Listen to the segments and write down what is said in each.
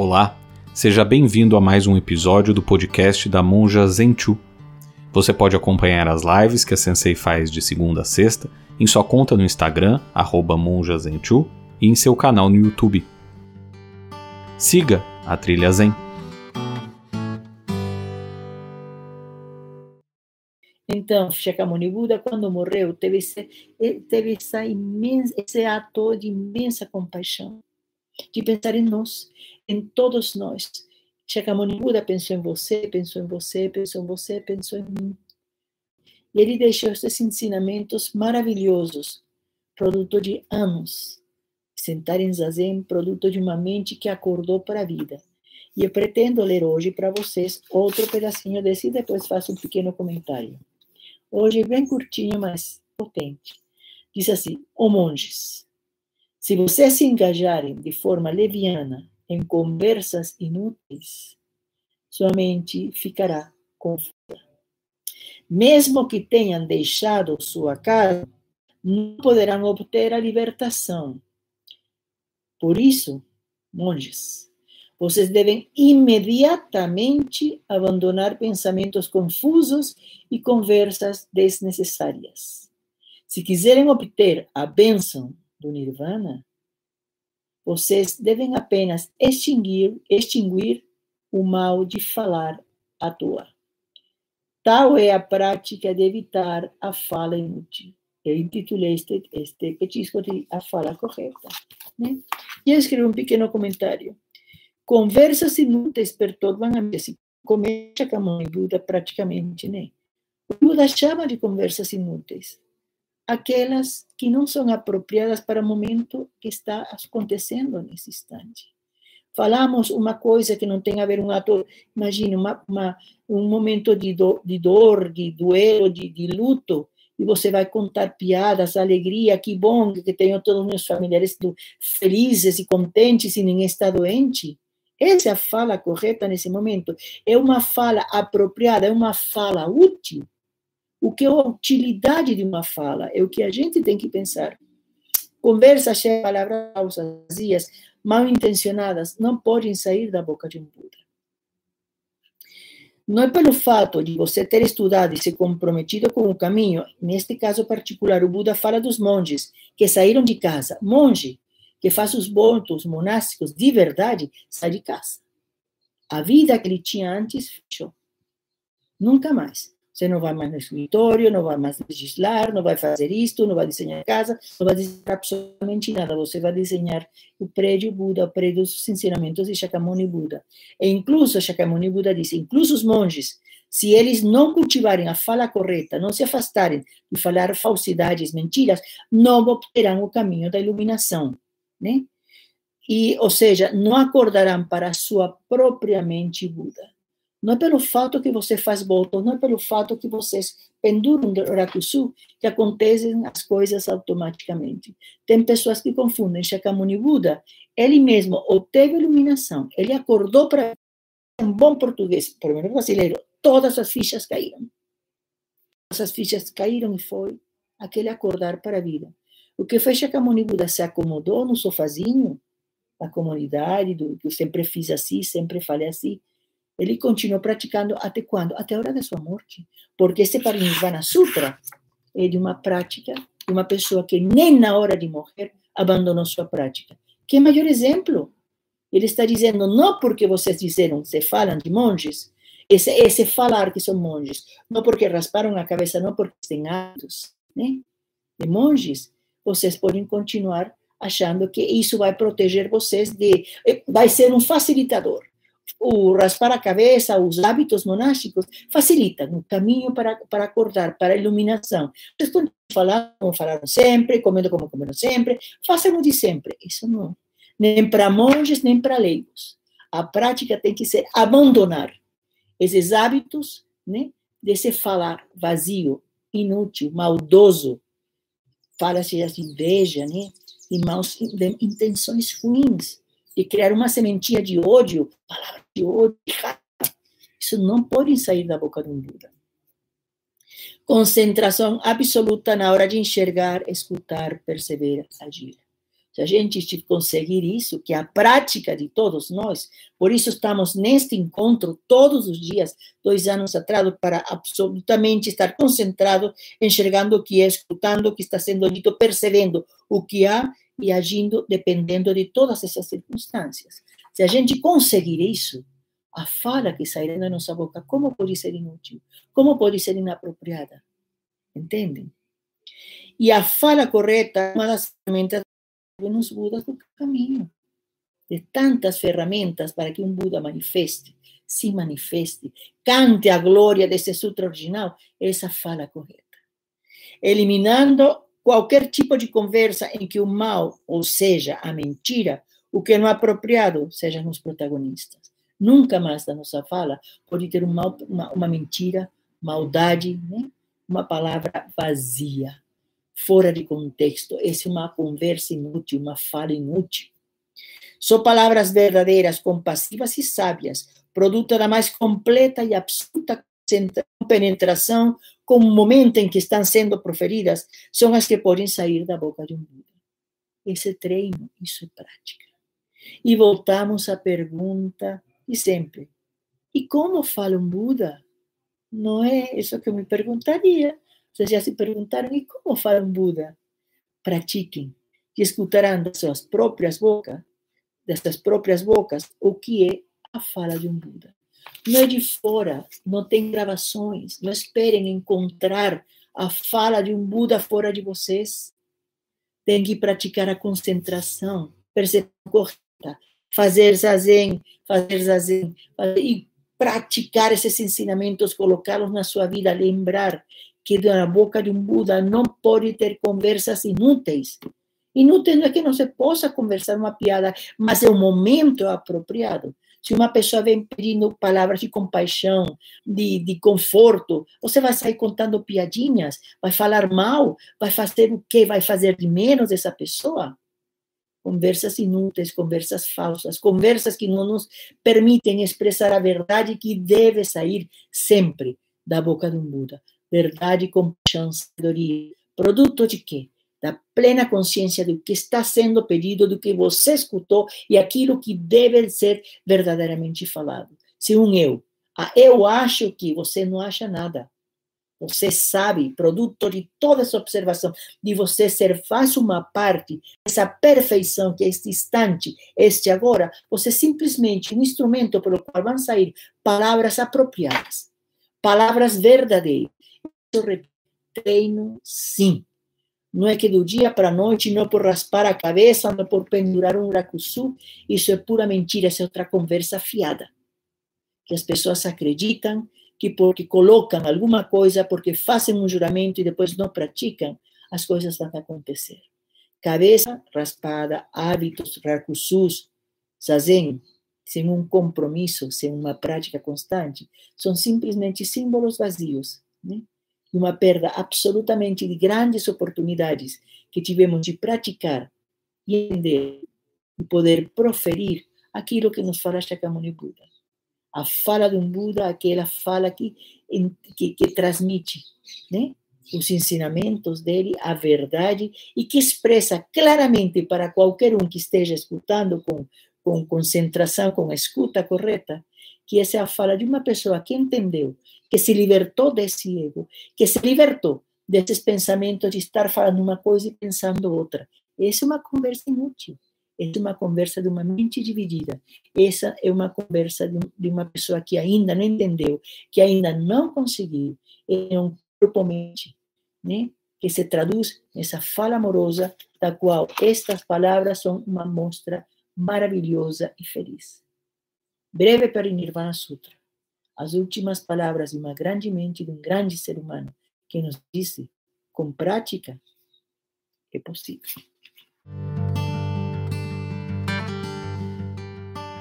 Olá, seja bem-vindo a mais um episódio do podcast da Monja Zenchu. Você pode acompanhar as lives que a Sensei faz de segunda a sexta em sua conta no Instagram, monjazenchu, e em seu canal no YouTube. Siga a Trilha Zen. Então, Shakyamuni Buda, quando morreu, teve esse, teve essa imensa, esse ato de imensa compaixão, de pensar em nós, em todos nós. Shakyamuni Buda pensou em você, pensou em você, pensou em você, pensou em mim. E ele deixou esses ensinamentos maravilhosos, produto de anos. Sentar em Zazen, produto de uma mente que acordou para a vida. E eu pretendo ler hoje para vocês outro pedacinho desse e depois faço um pequeno comentário. Hoje, bem curtinho, mas potente. Diz assim: Ó monges, se vocês se engajarem de forma leviana em conversas inúteis, sua mente ficará confusa. Mesmo que tenham deixado sua casa, não poderão obter a libertação. Por isso, monges, vocês devem imediatamente abandonar pensamentos confusos e conversas desnecessárias. Se quiserem obter a bênção do Nirvana, vocês devem apenas extinguir, extinguir o mal de falar à toa. Tal é a prática de evitar a fala inútil. Eu intitulei este, este petisco de A Fala Correta. Né? E eu escrevi um pequeno comentário. Conversas inúteis perturbam a mente. Começa com a mãe Buda praticamente, né? O Buda chama de conversas inúteis aquelas que não são apropriadas para o momento que está acontecendo nesse instante. Falamos uma coisa que não tem a ver um ato, imagine uma, uma, um momento de, do, de dor, de duelo, de, de luto, e você vai contar piadas, alegria, que bom que tenho todos os meus familiares felizes e contentes e ninguém está doente. Essa é a fala correta nesse momento. É uma fala apropriada, é uma fala útil. O que é a utilidade de uma fala? É o que a gente tem que pensar. Conversa cheia de palavras vazias, mal intencionadas, não podem sair da boca de um Buda. Não é pelo fato de você ter estudado e se comprometido com o caminho, neste caso particular, o Buda fala dos monges que saíram de casa. Monge que faz os votos monásticos de verdade, sai de casa. A vida que ele tinha antes fechou. Nunca mais. Você não vai mais no escritório, não vai mais legislar, não vai fazer isto, não vai desenhar casa, não vai desenhar absolutamente nada. Você vai desenhar o prédio Buda, o prédio dos ensinamentos de Shakyamuni Buda. E incluso, Shakyamuni Buda diz, incluso os monges, se eles não cultivarem a fala correta, não se afastarem de falar falsidades, mentiras, não obterão o caminho da iluminação né? E, ou seja, não acordarão para a sua própria mente Buda. Não é pelo fato que você faz voto, não é pelo fato que vocês penduram do Rakusu que acontecem as coisas automaticamente. Tem pessoas que confundem Shakyamuni Buda, ele mesmo obteve iluminação, ele acordou para um bom português, menos brasileiro, todas as fichas caíram. As fichas caíram e foi aquele acordar para a vida. O que fez Shakyamuni Buda se acomodou no sofazinho da comunidade, do que eu sempre fiz assim, sempre falei assim. Ele continuou praticando até quando? Até a hora da sua morte. Porque esse Parinirvana Sutra é de uma prática de uma pessoa que nem na hora de morrer abandonou sua prática. Que maior exemplo? Ele está dizendo, não porque vocês disseram, se falam de monges, esse, esse falar que são monges, não porque rasparam a cabeça, não porque têm hábitos, né? De monges, vocês podem continuar achando que isso vai proteger vocês de. Vai ser um facilitador. O raspar a cabeça, os hábitos monásticos, facilitam o caminho para, para acordar, para a iluminação. Vocês estão falando como falaram sempre, comendo como comeram sempre, façam o de sempre. Isso não. Nem para monges, nem para leigos. A prática tem que ser abandonar esses hábitos né, desse falar vazio, inútil, maldoso, fala-se inveja, né? E maus intenções ruins, e criar uma sementinha de ódio, palavra de ódio, isso não pode sair da boca de um Buda. Concentração absoluta na hora de enxergar, escutar, perceber, agir. Se a gente conseguir isso, que é a prática de todos nós, por isso estamos neste encontro todos os dias, dois anos atrás, para absolutamente estar concentrado, enxergando o que é, escutando o que está sendo dito, percebendo o que há e agindo dependendo de todas essas circunstâncias. Se a gente conseguir isso, a fala que sairá da nossa boca, como pode ser inútil? Como pode ser inapropriada? Entendem? E a fala correta é uma das ferramentas que nos Budas do caminho. De tantas ferramentas para que um Buda manifeste, se manifeste, cante a glória desse sutra original, essa fala correta. Eliminando qualquer tipo de conversa em que o mal, ou seja, a mentira, o que não é apropriado, sejam os protagonistas. Nunca mais da nossa fala pode ter um mal, uma, uma mentira, maldade, né? uma palavra vazia fora de contexto. Essa é uma conversa inútil, uma fala inútil. São palavras verdadeiras, compassivas e sábias, produto da mais completa e absoluta penetração com o momento em que estão sendo proferidas, são as que podem sair da boca de um Buda. Esse treino, isso é prática. E voltamos à pergunta de sempre: e como fala um Buda? Não é isso que eu me perguntaria. Vocês já se perguntaram, e como fala um Buda? Pratiquem e escutarão das suas próprias bocas, dessas próprias bocas, o que é a fala de um Buda. Não é de fora, não tem gravações, não esperem encontrar a fala de um Buda fora de vocês. Tem que praticar a concentração, percepção correta, fazer zazen, fazer zazen, fazer, e praticar esses ensinamentos, colocá-los na sua vida, lembrar que na boca de um Buda não pode ter conversas inúteis. Inútil não é que não se possa conversar uma piada, mas é o momento apropriado. Se uma pessoa vem pedindo palavras de compaixão, de, de conforto, você vai sair contando piadinhas, vai falar mal, vai fazer o quê? Vai fazer de menos essa pessoa? Conversas inúteis, conversas falsas, conversas que não nos permitem expressar a verdade que deve sair sempre da boca de um Buda verdade, compaixão, sabedoria. Produto de quê? Da plena consciência do que está sendo pedido, do que você escutou e aquilo que deve ser verdadeiramente falado. Se um eu, ah, eu acho que você não acha nada. Você sabe, produto de toda essa observação, de você ser, faz uma parte dessa perfeição que é este instante, este agora, você simplesmente um instrumento pelo qual vão sair palavras apropriadas, palavras verdadeiras, treino sim. Não é que do dia para a noite, não é por raspar a cabeça, não é por pendurar um racuçu, isso é pura mentira, isso é outra conversa fiada. Que as pessoas acreditam que porque colocam alguma coisa, porque fazem um juramento e depois não praticam, as coisas vão acontecer. Cabeça raspada, hábitos, racuçus, zazen, sem um compromisso, sem uma prática constante, são simplesmente símbolos vazios. Né? Uma perda absolutamente de grandes oportunidades que tivemos de praticar e entender e poder proferir aquilo que nos fala Shakyamuni Buda. A fala de um Buda, aquela fala que, que, que transmite né? os ensinamentos dele, a verdade, e que expressa claramente para qualquer um que esteja escutando com, com concentração, com escuta correta, que essa é a fala de uma pessoa que entendeu que se libertou desse ego, que se libertou desses pensamentos de estar falando uma coisa e pensando outra. Essa é uma conversa inútil. Essa é uma conversa de uma mente dividida. Essa é uma conversa de uma pessoa que ainda não entendeu, que ainda não conseguiu. É um corpo-mente, né? que se traduz nessa fala amorosa, da qual estas palavras são uma mostra maravilhosa e feliz. Breve Parinirvana Sutra as últimas palavras de uma grande mente de um grande ser humano que nos disse, com prática, é possível.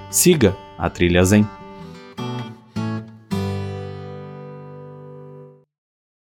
Siga a Trilha Zen.